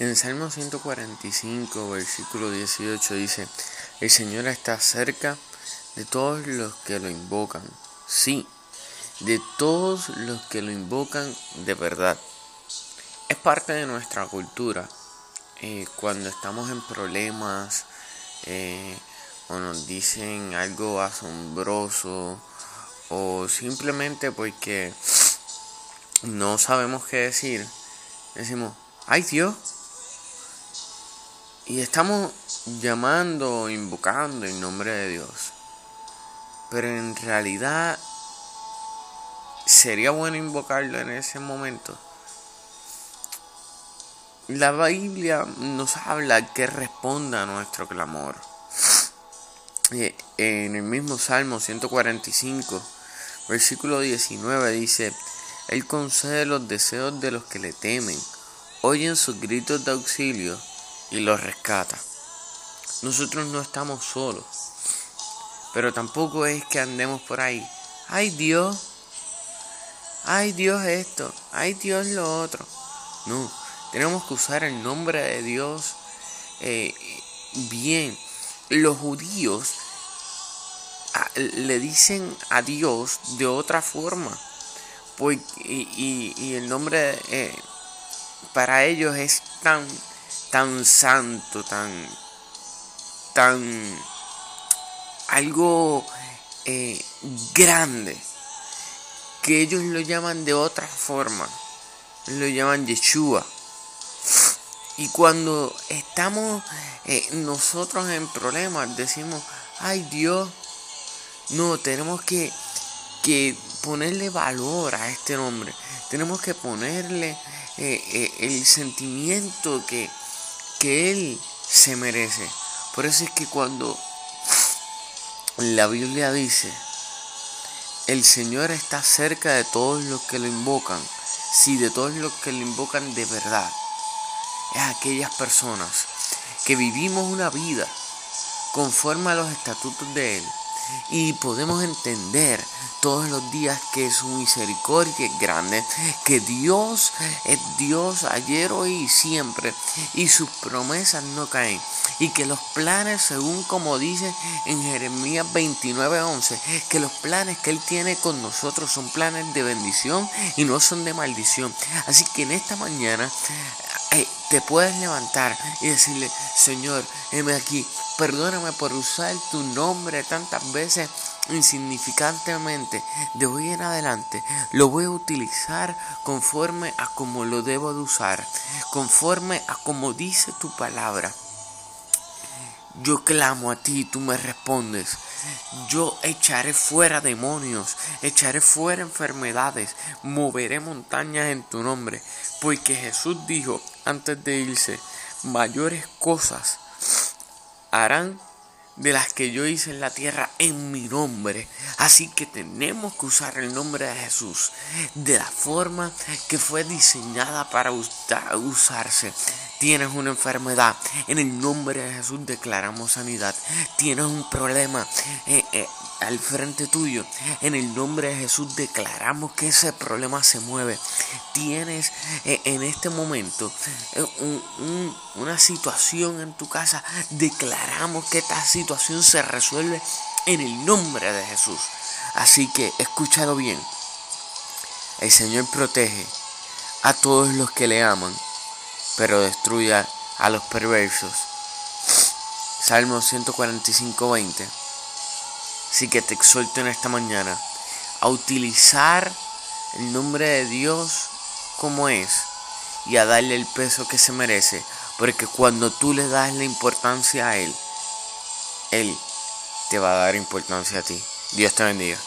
En Salmo 145, versículo 18 dice, el Señor está cerca de todos los que lo invocan. Sí, de todos los que lo invocan de verdad. Es parte de nuestra cultura. Eh, cuando estamos en problemas eh, o nos dicen algo asombroso o simplemente porque no sabemos qué decir, decimos, ay Dios, y estamos llamando, invocando en nombre de Dios. Pero en realidad sería bueno invocarlo en ese momento. La Biblia nos habla que responda a nuestro clamor. En el mismo Salmo 145, versículo 19 dice, Él concede los deseos de los que le temen, oyen sus gritos de auxilio y los rescata. Nosotros no estamos solos, pero tampoco es que andemos por ahí. Ay Dios, ay Dios esto, ay Dios lo otro. No, tenemos que usar el nombre de Dios eh, bien. Los judíos ah, le dicen a Dios de otra forma. Y, el nombre eh, para ellos es tan tan santo, tan, tan, algo eh, grande, que ellos lo llaman de otra forma, lo llaman Yeshua. Y cuando estamos eh, nosotros en problemas, decimos, ay Dios, no, tenemos que, que ponerle valor a este nombre. Tenemos que ponerle eh, el sentimiento que, que Él se merece. Por eso es que cuando la Biblia dice, el Señor está cerca de todos los que lo invocan, si de todos los que lo invocan de verdad, es aquellas personas que vivimos una vida conforme a los estatutos de Él y podemos entender todos los días que su misericordia es grande, que Dios es Dios ayer, hoy y siempre, y sus promesas no caen, y que los planes, según como dice en Jeremías 29:11, que los planes que Él tiene con nosotros son planes de bendición y no son de maldición. Así que en esta mañana eh, te puedes levantar y decirle, Señor, heme aquí, perdóname por usar tu nombre tantas veces insignificantemente. De hoy en adelante lo voy a utilizar conforme a como lo debo de usar, conforme a como dice tu palabra. Yo clamo a ti y tú me respondes. Yo echaré fuera demonios, echaré fuera enfermedades, moveré montañas en tu nombre, porque Jesús dijo antes de irse, mayores cosas harán de las que yo hice en la tierra en mi nombre. Así que tenemos que usar el nombre de Jesús de la forma que fue diseñada para usarse. Tienes una enfermedad, en el nombre de Jesús declaramos sanidad. Tienes un problema eh, eh, al frente tuyo, en el nombre de Jesús declaramos que ese problema se mueve. Tienes eh, en este momento una situación en tu casa, declaramos que esta situación se resuelve en el nombre de Jesús. Así que escúchalo bien. El Señor protege a todos los que le aman pero destruya a los perversos. Salmo 145, 20. Así que te exhorto en esta mañana a utilizar el nombre de Dios como es y a darle el peso que se merece, porque cuando tú le das la importancia a Él, Él te va a dar importancia a ti. Dios te bendiga.